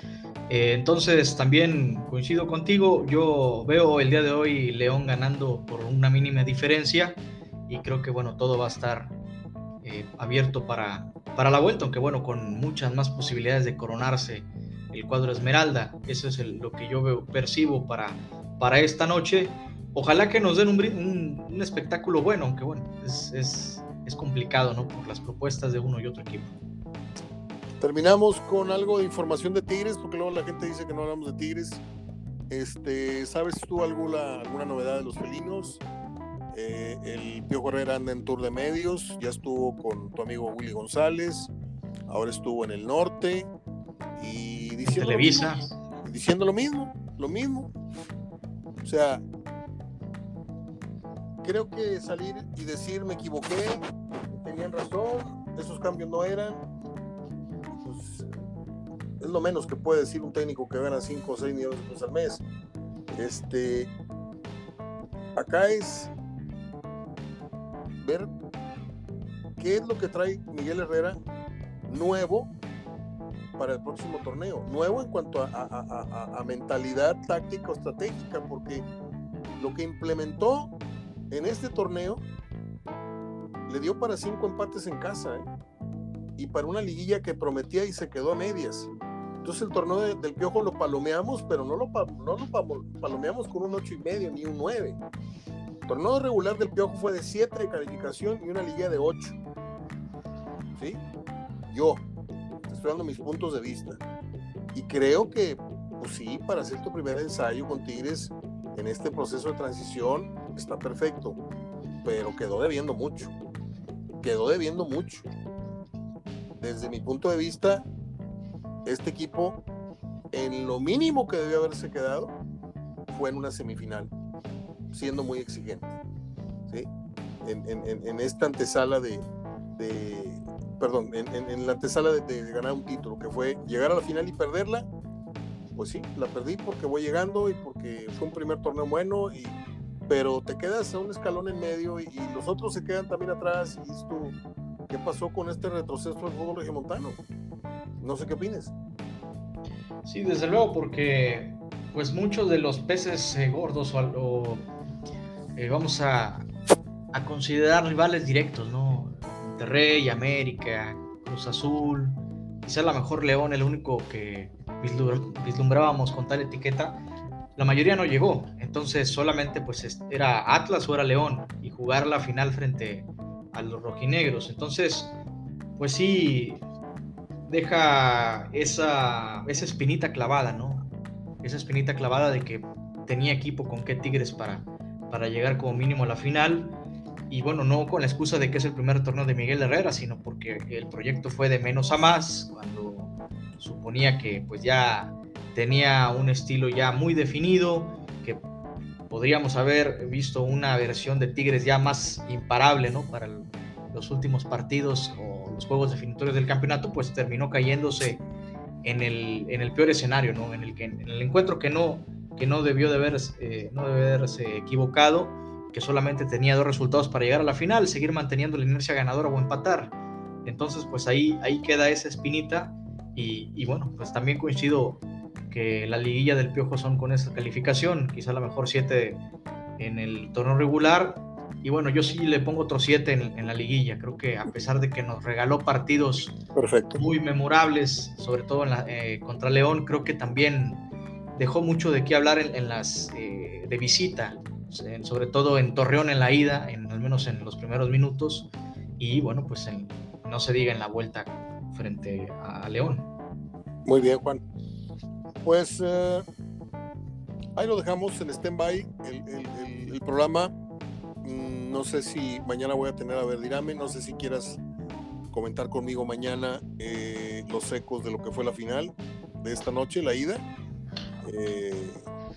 Eh, entonces también coincido contigo, yo veo el día de hoy León ganando por una mínima diferencia y creo que bueno, todo va a estar eh, abierto para, para la vuelta, aunque bueno, con muchas más posibilidades de coronarse el cuadro Esmeralda. Eso es lo que yo veo, percibo para, para esta noche. Ojalá que nos den un, un, espectáculo bueno, aunque bueno, es es complicado, ¿no? Por las propuestas de uno y otro equipo. Terminamos con algo de información de Tigres, porque luego la gente dice que no hablamos de Tigres. Este, ¿Sabes tú alguna, alguna novedad de los felinos? Eh, el Pío Herrera anda en tour de medios, ya estuvo con tu amigo Willy González, ahora estuvo en el norte y diciendo Televisa. Lo mismo, diciendo lo mismo, lo mismo. O sea, creo que salir y decir me equivoqué, tenían razón, esos cambios no eran, pues es lo menos que puede decir un técnico que gana 5 o 6 millones de pesos al mes. Este, acá es ver qué es lo que trae Miguel Herrera nuevo para el próximo torneo. Nuevo en cuanto a, a mentalidad táctica o estratégica, porque lo que implementó en este torneo le dio para cinco empates en casa ¿eh? y para una liguilla que prometía y se quedó a medias. Entonces el torneo del Piojo lo palomeamos, pero no lo, no lo palomeamos con un ocho y medio ni un 9. Torneo regular del Piojo fue de 7 de calificación y una liguilla de 8. ¿Sí? Yo estoy dando mis puntos de vista. Y creo que, pues sí, para hacer tu primer ensayo con Tigres en este proceso de transición, está perfecto, pero quedó debiendo mucho. Quedó debiendo mucho. Desde mi punto de vista, este equipo, en lo mínimo que debió haberse quedado, fue en una semifinal. Siendo muy exigente. ¿sí? En, esta antesala de, perdón, en, la antesala de, ganar un título, que fue llegar a la final y perderla, pues sí, la perdí porque voy llegando y porque fue un primer torneo bueno, y, pero te quedas a un escalón en medio y, los otros se quedan también atrás y esto, ¿qué pasó con este retroceso del fútbol regiomontano? No sé qué opines. Sí, desde luego, porque pues muchos de los peces eh, gordos o, eh, vamos a, a, considerar rivales directos, ¿no? Monterrey, América, Cruz Azul, quizá la mejor León, el único que vislumbrábamos con tal etiqueta, la mayoría no llegó, entonces solamente pues era Atlas o era León y jugar la final frente a los rojinegros, entonces pues sí, deja esa, esa espinita clavada, ¿no? Esa espinita clavada de que tenía equipo con qué Tigres para, para llegar como mínimo a la final. Y bueno, no con la excusa de que es el primer torneo de Miguel Herrera, sino porque el proyecto fue de menos a más, cuando suponía que pues ya tenía un estilo ya muy definido, que podríamos haber visto una versión de Tigres ya más imparable, ¿no? Para los últimos partidos o juegos definitorios del campeonato, pues terminó cayéndose en el, en el peor escenario, ¿no? En el, que, en el encuentro que no, que no debió de haber, eh, no debe haberse equivocado, que solamente tenía dos resultados para llegar a la final, seguir manteniendo la inercia ganadora o empatar. Entonces, pues ahí, ahí queda esa espinita y, y bueno, pues también coincido que la liguilla del Piojo son con esa calificación, quizá la mejor siete en el torneo regular y bueno, yo sí le pongo otro 7 en, la liguilla. Creo que a pesar de que nos regaló partidos muy memorables, sobre todo en la, eh, contra León, creo que también dejó mucho de qué hablar en, las eh, de visita, sobre todo en Torreón en la ida, en, al menos en los primeros minutos. Y bueno, pues no se diga en la vuelta frente a, León. Muy bien, Juan. Pues eh, ahí lo dejamos en stand-by el, programa Mm, no sé si mañana voy a tener a Verdirame, no sé si quieras comentar conmigo mañana eh, los ecos de lo que fue la final de esta noche, la ida. Eh,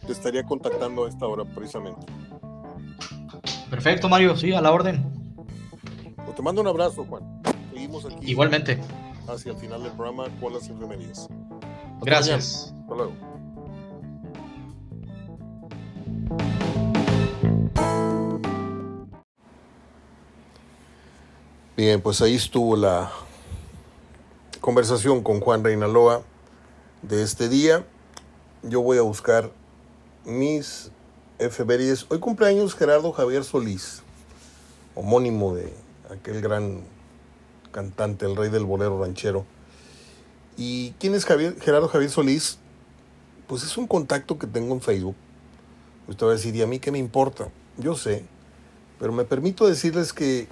te estaría contactando a esta hora precisamente. Perfecto, Mario, sí, a la orden. Pues te mando un abrazo, Juan. Seguimos aquí. Igualmente. Hacia el final del programa con las enfermerías. Gracias. Hasta luego. Bien, pues ahí estuvo la conversación con Juan Reinaloa de este día. Yo voy a buscar mis efemérides. Hoy cumpleaños Gerardo Javier Solís, homónimo de aquel gran cantante, el rey del bolero ranchero. ¿Y quién es Javier, Gerardo Javier Solís? Pues es un contacto que tengo en Facebook. Usted va a decir, ¿y a mí qué me importa? Yo sé, pero me permito decirles que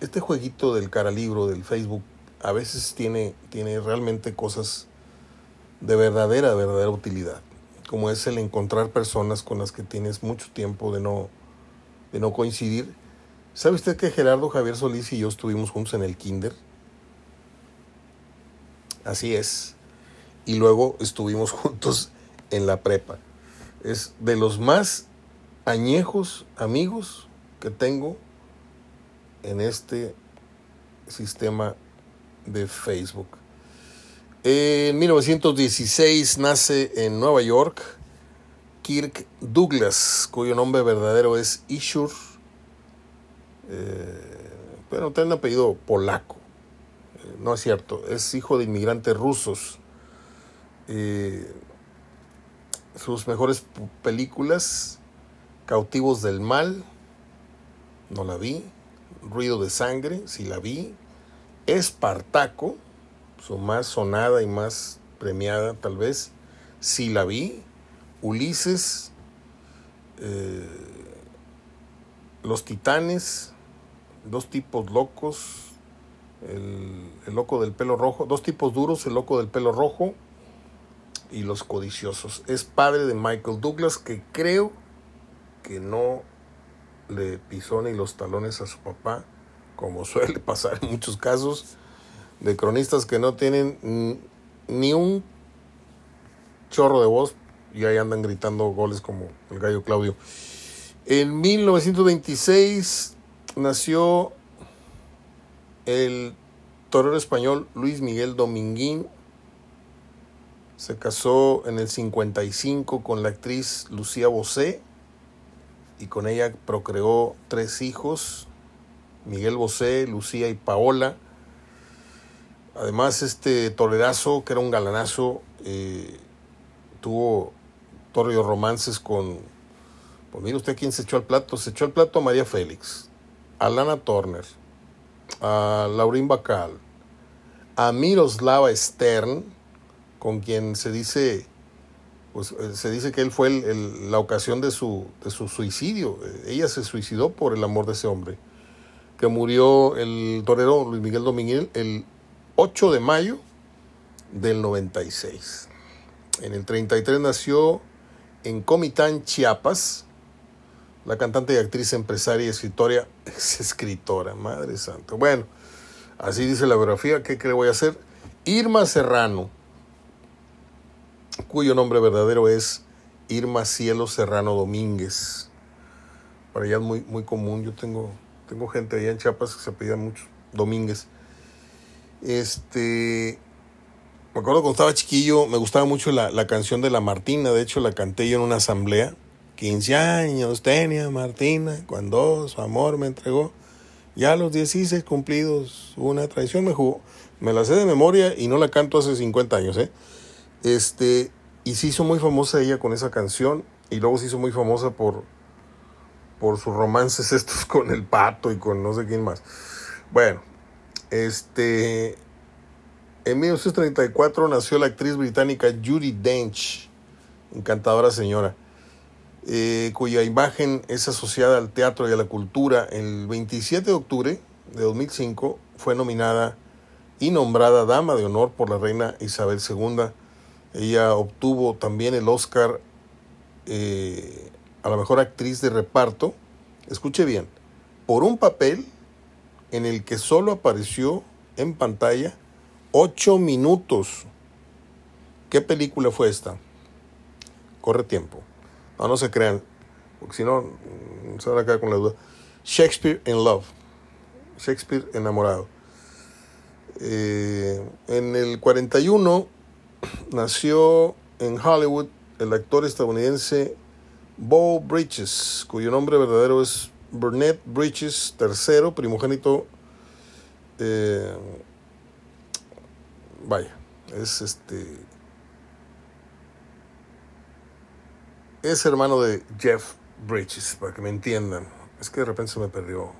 este jueguito del cara libro del Facebook a veces tiene, tiene realmente cosas de verdadera, verdadera utilidad, como es el encontrar personas con las que tienes mucho tiempo de no, de no coincidir. ¿Sabe usted que Gerardo Javier Solís y yo estuvimos juntos en el kinder? Así es. Y luego estuvimos juntos en la prepa. Es de los más añejos amigos que tengo en este sistema de Facebook. En 1916 nace en Nueva York Kirk Douglas, cuyo nombre verdadero es Ishur, eh, pero tiene un apellido polaco. Eh, no es cierto, es hijo de inmigrantes rusos. Eh, sus mejores películas, Cautivos del Mal, no la vi. Ruido de Sangre, si la vi. Espartaco, su más sonada y más premiada tal vez, si la vi. Ulises, eh, Los Titanes, Dos tipos locos, el, el loco del pelo rojo, dos tipos duros, el loco del pelo rojo y los codiciosos. Es padre de Michael Douglas, que creo que no le pisó ni los talones a su papá, como suele pasar en muchos casos de cronistas que no tienen ni un chorro de voz y ahí andan gritando goles como el gallo Claudio. En 1926 nació el torero español Luis Miguel Dominguín. Se casó en el 55 con la actriz Lucía Bosé y con ella procreó tres hijos, Miguel Bosé, Lucía y Paola. Además, este torerazo, que era un galanazo, eh, tuvo torrios romances con, pues mire usted quién se echó al plato, se echó al plato a María Félix, a Lana Turner, a Laurín Bacal, a Miroslava Stern, con quien se dice, pues eh, se dice que él fue la ocasión de su, de su suicidio. Ella se suicidó por el amor de ese hombre, que murió el torero Luis Miguel Domínguez el 8 de mayo del 96. En el 33 nació en Comitán, Chiapas, la cantante y actriz, empresaria y escritora, es escritora, madre santa. Bueno, así dice la biografía, ¿qué creo voy a hacer? Irma Serrano, cuyo nombre verdadero es Irma Cielo Serrano Domínguez. Para allá es muy, muy común, yo tengo, tengo gente allá en Chiapas que se apellida mucho Domínguez. Este, me acuerdo cuando estaba chiquillo, me gustaba mucho la, la, canción de la Martina, de hecho la canté yo en una asamblea. 15 años tenía Martina cuando su amor me entregó. Ya a los 16 cumplidos, una traición me jugó. Me la sé de memoria y no la canto hace 50 años, ¿eh? Este, y se hizo muy famosa ella con esa canción y luego se hizo muy famosa por, por sus romances estos con el pato y con no sé quién más. Bueno, este, en 1934 nació la actriz británica Judy Dench, encantadora señora, eh, cuya imagen es asociada al teatro y a la cultura. El 27 de octubre de 2005 fue nominada y nombrada Dama de Honor por la reina Isabel II. Ella obtuvo también el Oscar eh, a la mejor actriz de reparto. Escuche bien, por un papel en el que solo apareció en pantalla ocho minutos. ¿Qué película fue esta? Corre tiempo. No, no se crean, porque si no, mm, se van a quedar con la duda. Shakespeare in Love. Shakespeare enamorado. Eh, en el 41 nació en Hollywood el actor estadounidense Bo Bridges, cuyo nombre verdadero es Burnett Bridges III, primogénito. Eh, vaya, es este. Es hermano de Jeff Bridges, para que me entiendan. Es que de repente se me perdió.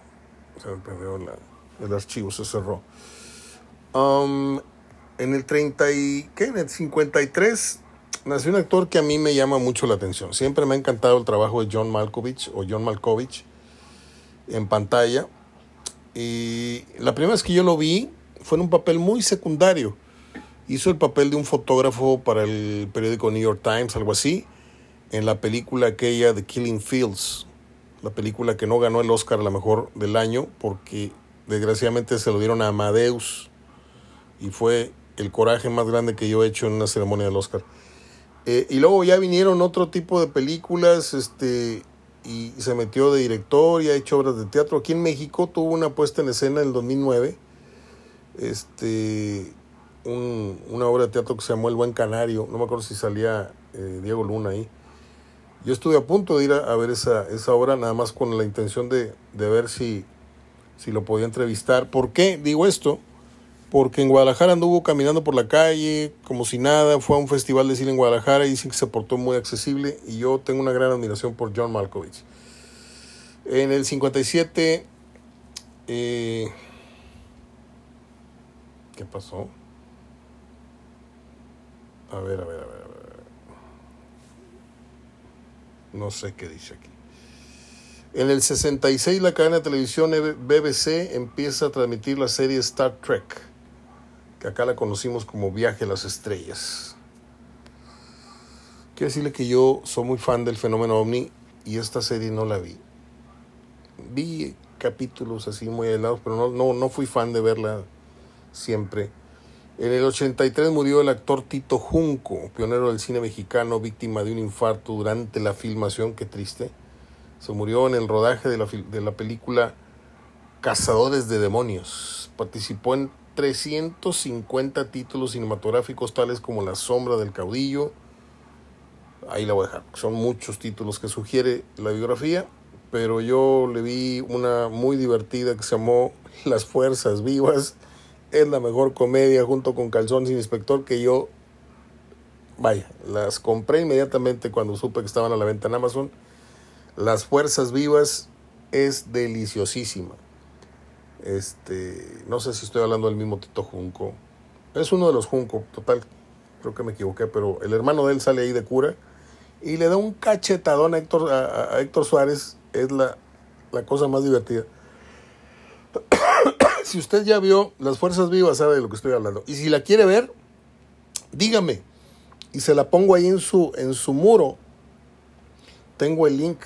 Se me perdió el archivo, se cerró. Um, en el 30 y, ¿qué? En el 53 nació un actor que a mí me llama mucho la atención. Siempre me ha encantado el trabajo de John Malkovich o John Malkovich en pantalla. Y la primera vez que yo lo vi fue en un papel muy secundario. Hizo el papel de un fotógrafo para el periódico New York Times, algo así, en la película aquella de Killing Fields, la película que no ganó el Oscar a la mejor del año porque desgraciadamente se lo dieron a Amadeus y fue el coraje más grande que yo he hecho en una ceremonia del Oscar. Eh, y luego ya vinieron otro tipo de películas, este, y se metió de director y ha hecho obras de teatro. Aquí en México tuvo una puesta en escena en el 2009, este, una obra de teatro que se llamó El Buen Canario, no me acuerdo si salía eh, Diego Luna ahí. Yo estuve a punto de ir a, ver esa, esa, obra, nada más con la intención de, de ver si, si lo podía entrevistar. ¿Por qué digo esto? Porque en Guadalajara anduvo caminando por la calle como si nada, fue a un festival de cine en Guadalajara y dicen que se portó muy accesible y yo tengo una gran admiración por John Malkovich. En el 57, eh, ¿qué pasó? A ver, a ver, a ver, a ver. No sé qué dice aquí. En el 66 la cadena de televisión BBC empieza a transmitir la serie Star Trek, acá la conocimos como Viaje a las Estrellas. Quiero decirle que yo soy muy fan del fenómeno ovni y esta serie no la vi. Vi capítulos así muy helados, pero no, no, no fui fan de verla siempre. En el 83 murió el actor Tito Junco, pionero del cine mexicano, víctima de un infarto durante la filmación, qué triste. Se murió en el rodaje de la, de la película Cazadores de Demonios. Participó en 350 títulos cinematográficos tales como La sombra del caudillo. Ahí la voy a dejar. Son muchos títulos que sugiere la biografía, pero yo le vi una muy divertida que se llamó Las Fuerzas Vivas. Es la mejor comedia junto con Calzón sin Inspector que yo, vaya, las compré inmediatamente cuando supe que estaban a la venta en Amazon. Las Fuerzas Vivas es deliciosísima. Este, no sé si estoy hablando del mismo Tito Junco. Es uno de los Junco, total. Creo que me equivoqué, pero el hermano de él sale ahí de cura y le da un cachetadón a Héctor, a, Héctor Suárez. Es la, la cosa más divertida. si usted ya vio Las Fuerzas Vivas, sabe de lo que estoy hablando. Y si la quiere ver, dígame. Y se la pongo ahí en su, en su muro. Tengo el link.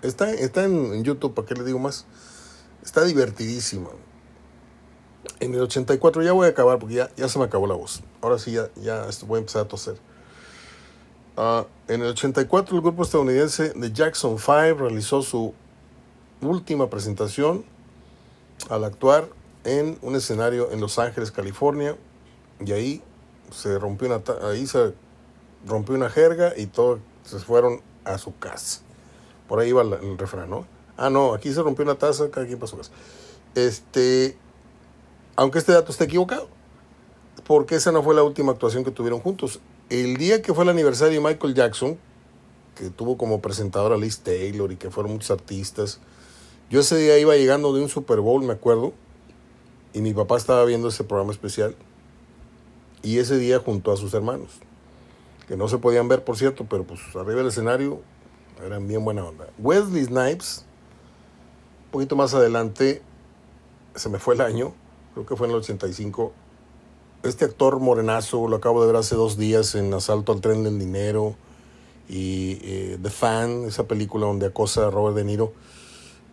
Está, está en, en YouTube, ¿para qué le digo más? Está divertidísimo. En el 84, ya voy a acabar porque ya, se me acabó la voz. Ahora sí, ya, voy a empezar a toser. Uh, en el 84, el grupo estadounidense de Jackson 5 realizó su última presentación al actuar en un escenario en Los Ángeles, California. Y ahí se rompió una, ahí se rompió una jerga y todos se fueron a su casa. Por ahí va el refrán, ¿no? Ah, no, aquí se rompió una taza, cada quien pasó casa. Este, aunque este dato esté equivocado, porque esa no fue la última actuación que tuvieron juntos. El día que fue el aniversario de Michael Jackson, que tuvo como presentador a Liz Taylor y que fueron muchos artistas, yo ese día iba llegando de un Super Bowl, me acuerdo, y mi papá estaba viendo ese programa especial, y ese día junto a sus hermanos, que no se podían ver, por cierto, pero pues arriba del escenario eran bien buena onda. Wesley Snipes un poquito más adelante, se me fue el año, creo que fue en el 85. Este actor morenazo lo acabo de ver hace dos días en Asalto al Tren del Dinero y eh, The Fan, esa película donde acosa a Robert De Niro.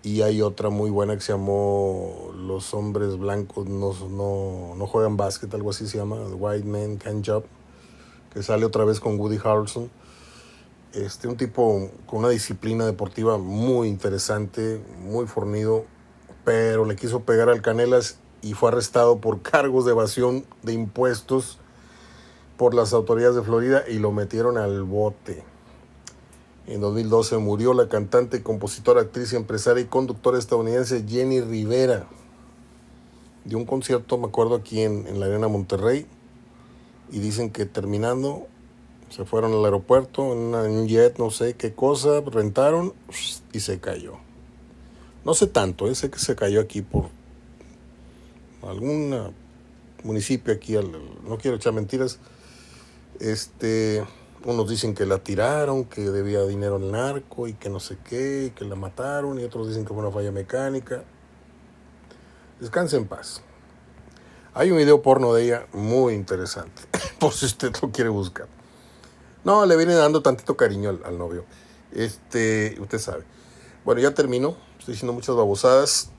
Y hay otra muy buena que se llamó Los hombres blancos no, no, no juegan básquet, algo así se llama, The White Men Can't Jump, que sale otra vez con Woody Harrelson. Este, un tipo con una disciplina deportiva muy interesante, muy fornido, pero le quiso pegar al Canelas y fue arrestado por cargos de evasión de impuestos por las autoridades de Florida y lo metieron al bote. En 2012 murió la cantante, compositora, actriz, empresaria y conductora estadounidense Jenny Rivera. De un concierto, me acuerdo, aquí en, en la Arena Monterrey. Y dicen que terminando se fueron al aeropuerto en, un jet, no sé qué cosa, rentaron y se cayó. No sé tanto, ¿eh? sé que se cayó aquí por algún municipio aquí, no quiero echar mentiras. Este, unos dicen que la tiraron, que debía dinero al narco y que no sé qué, y que la mataron, y otros dicen que fue una falla mecánica. Descanse en paz. Hay un video porno de ella muy interesante, por si usted lo quiere buscar. No, le viene dando tantito cariño al, novio. Este, usted sabe. Bueno, ya termino. Estoy diciendo muchas babosadas.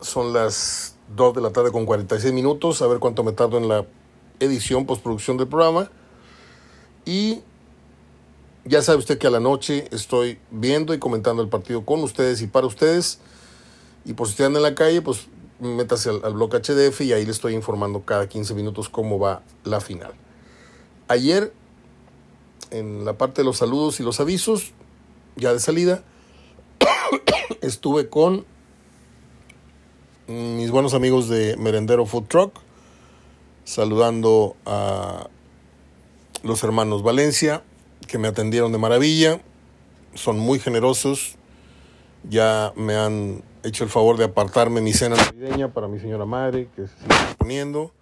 Son las 2 de la tarde con 46 minutos. A ver cuánto me tardo en la edición, postproducción del programa. Y ya sabe usted que a la noche estoy viendo y comentando el partido con ustedes y para ustedes. Y por si anda en la calle, pues métase al, al blog HDF y ahí le estoy informando cada 15 minutos cómo va la final. Ayer en la parte de los saludos y los avisos, ya de salida, estuve con mis buenos amigos de Merendero Food Truck, saludando a los hermanos Valencia, que me atendieron de maravilla, son muy generosos, ya me han hecho el favor de apartarme mi cena navideña para mi señora madre, que se sigue poniendo.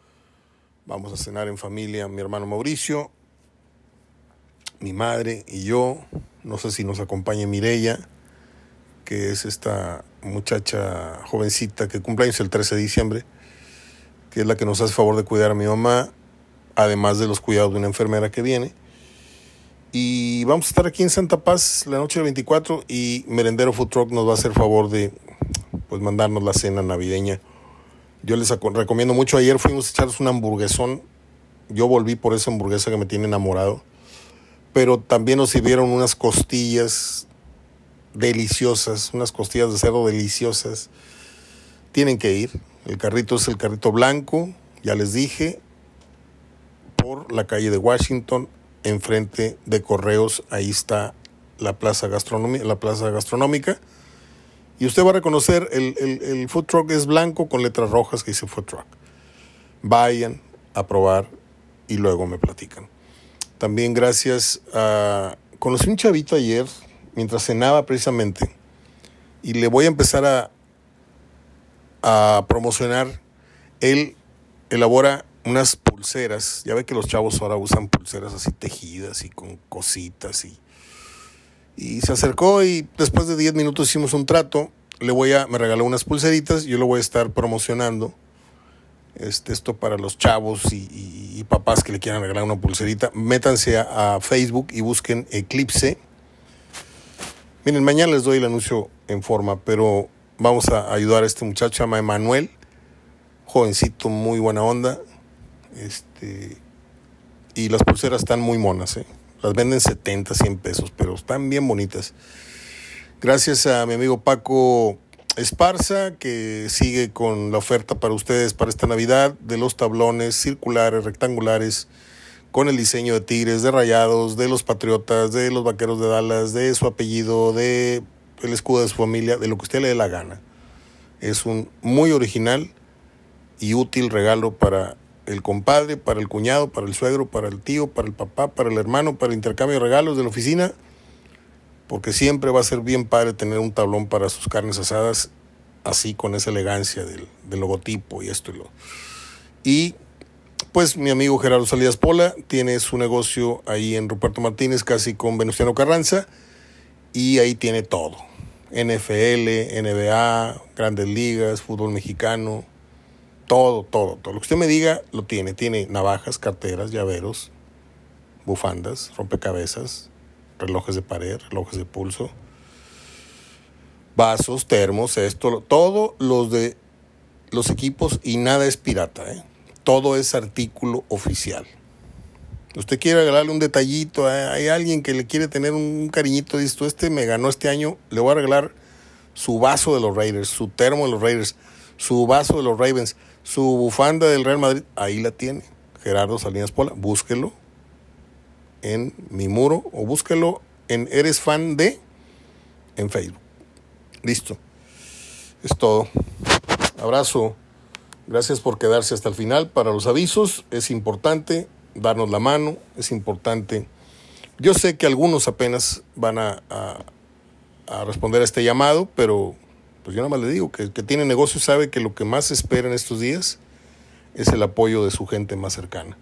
Vamos a cenar en familia, mi hermano Mauricio, mi madre y yo. No sé si nos acompaña Mirella, que es esta muchacha jovencita que cumple años el 13 de diciembre, que es la que nos hace favor de cuidar a mi mamá, además de los cuidados de una enfermera que viene. Y vamos a estar aquí en Santa Paz la noche del 24 y Merendero Food Truck nos va a hacer favor de pues mandarnos la cena navideña. Yo les recomiendo mucho. Ayer fuimos a echarles un hamburguesón. Yo volví por esa hamburguesa que me tiene enamorado pero también nos sirvieron unas costillas deliciosas, unas costillas de cerdo deliciosas. Tienen que ir. El carrito es el carrito blanco, ya les dije, por la calle de Washington, enfrente de Correos, ahí está la plaza, la plaza gastronómica. Y usted va a reconocer, el, el, food truck es blanco con letras rojas que dice food truck. Vayan a probar y luego me platican. También gracias a... Conocí un chavito ayer, mientras cenaba precisamente, y le voy a empezar a, a promocionar. Él elabora unas pulseras. Ya ve que los chavos ahora usan pulseras así tejidas y con cositas y y se acercó y después de 10 minutos hicimos un trato. Le voy a, me regaló unas pulseritas, yo lo voy a estar promocionando. Este, esto para los chavos y, papás que le quieran regalar una pulserita. Métanse a, Facebook y busquen Eclipse. Miren, mañana les doy el anuncio en forma, pero vamos a ayudar a este muchacho, se llama Emanuel. Jovencito, muy buena onda. Este, y las pulseras están muy monas, ¿eh? Las venden 70, 100 pesos, pero están bien bonitas. Gracias a mi amigo Paco Esparza, que sigue con la oferta para ustedes para esta Navidad de los tablones circulares, rectangulares, con el diseño de tigres, de rayados, de los patriotas, de los vaqueros de Dallas, de su apellido, de el escudo de su familia, de lo que usted le dé la gana. Es un muy original y útil regalo para el compadre, para el cuñado, para el suegro, para el tío, para el papá, para el hermano, para el intercambio de regalos de la oficina, porque siempre va a ser bien padre tener un tablón para sus carnes asadas, así con esa elegancia del, logotipo y esto y lo. Y pues mi amigo Gerardo Salidas Pola tiene su negocio ahí en Ruperto Martínez, casi con Venustiano Carranza, y ahí tiene todo. NFL, NBA, grandes ligas, fútbol mexicano, todo, todo, todo. Lo que usted me diga lo tiene. Tiene navajas, carteras, llaveros, bufandas, rompecabezas, relojes de pared, relojes de pulso, vasos, termos, esto, todo los de los equipos y nada es pirata, ¿eh? Todo es artículo oficial. Usted quiere regalarle un detallito, ¿eh? hay alguien que le quiere tener un cariñito, dice, este me ganó este año, le voy a regalar su vaso de los Raiders, su termo de los Raiders, su vaso de los Ravens su bufanda del Real Madrid, ahí la tiene. Gerardo Salinas Pola, búsquelo en mi muro o búsquelo en Eres Fan de en Facebook. Listo. Es todo. Abrazo. Gracias por quedarse hasta el final. Para los avisos es importante darnos la mano, es importante. Yo sé que algunos apenas van a, a responder a este llamado, pero pues yo nada más le digo que el que tiene negocio sabe que lo que más espera en estos días es el apoyo de su gente más cercana.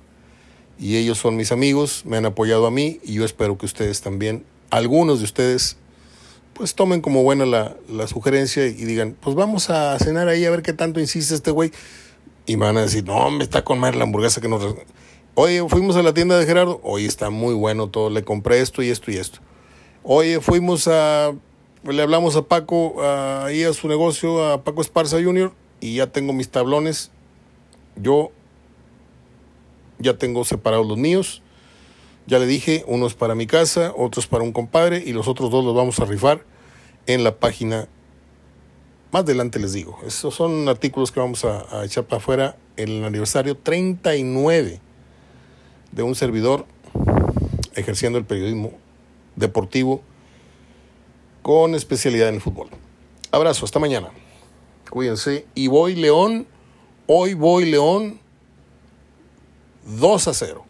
Y ellos son mis amigos, me han apoyado a mí y yo espero que ustedes también, algunos de ustedes, pues tomen como buena la, la sugerencia y digan, pues vamos a cenar ahí a ver qué tanto insiste este güey. Y me van a decir, no, me está con madre la hamburguesa que nos... Oye, fuimos a la tienda de Gerardo, oye, está muy bueno todo, le compré esto y esto y esto. Oye, fuimos a le hablamos a Paco, ahí a su negocio, a Paco Esparza Jr., y ya tengo mis tablones. Yo ya tengo separados los míos. Ya le dije, uno es para mi casa, otro es para un compadre, y los otros dos los vamos a rifar en la página. Más adelante les digo. Esos son artículos que vamos a, echar para afuera en el aniversario 39 de un servidor ejerciendo el periodismo deportivo con especialidad en el fútbol. Abrazo, hasta mañana. Cuídense. Y voy León, hoy voy León 2 a 0.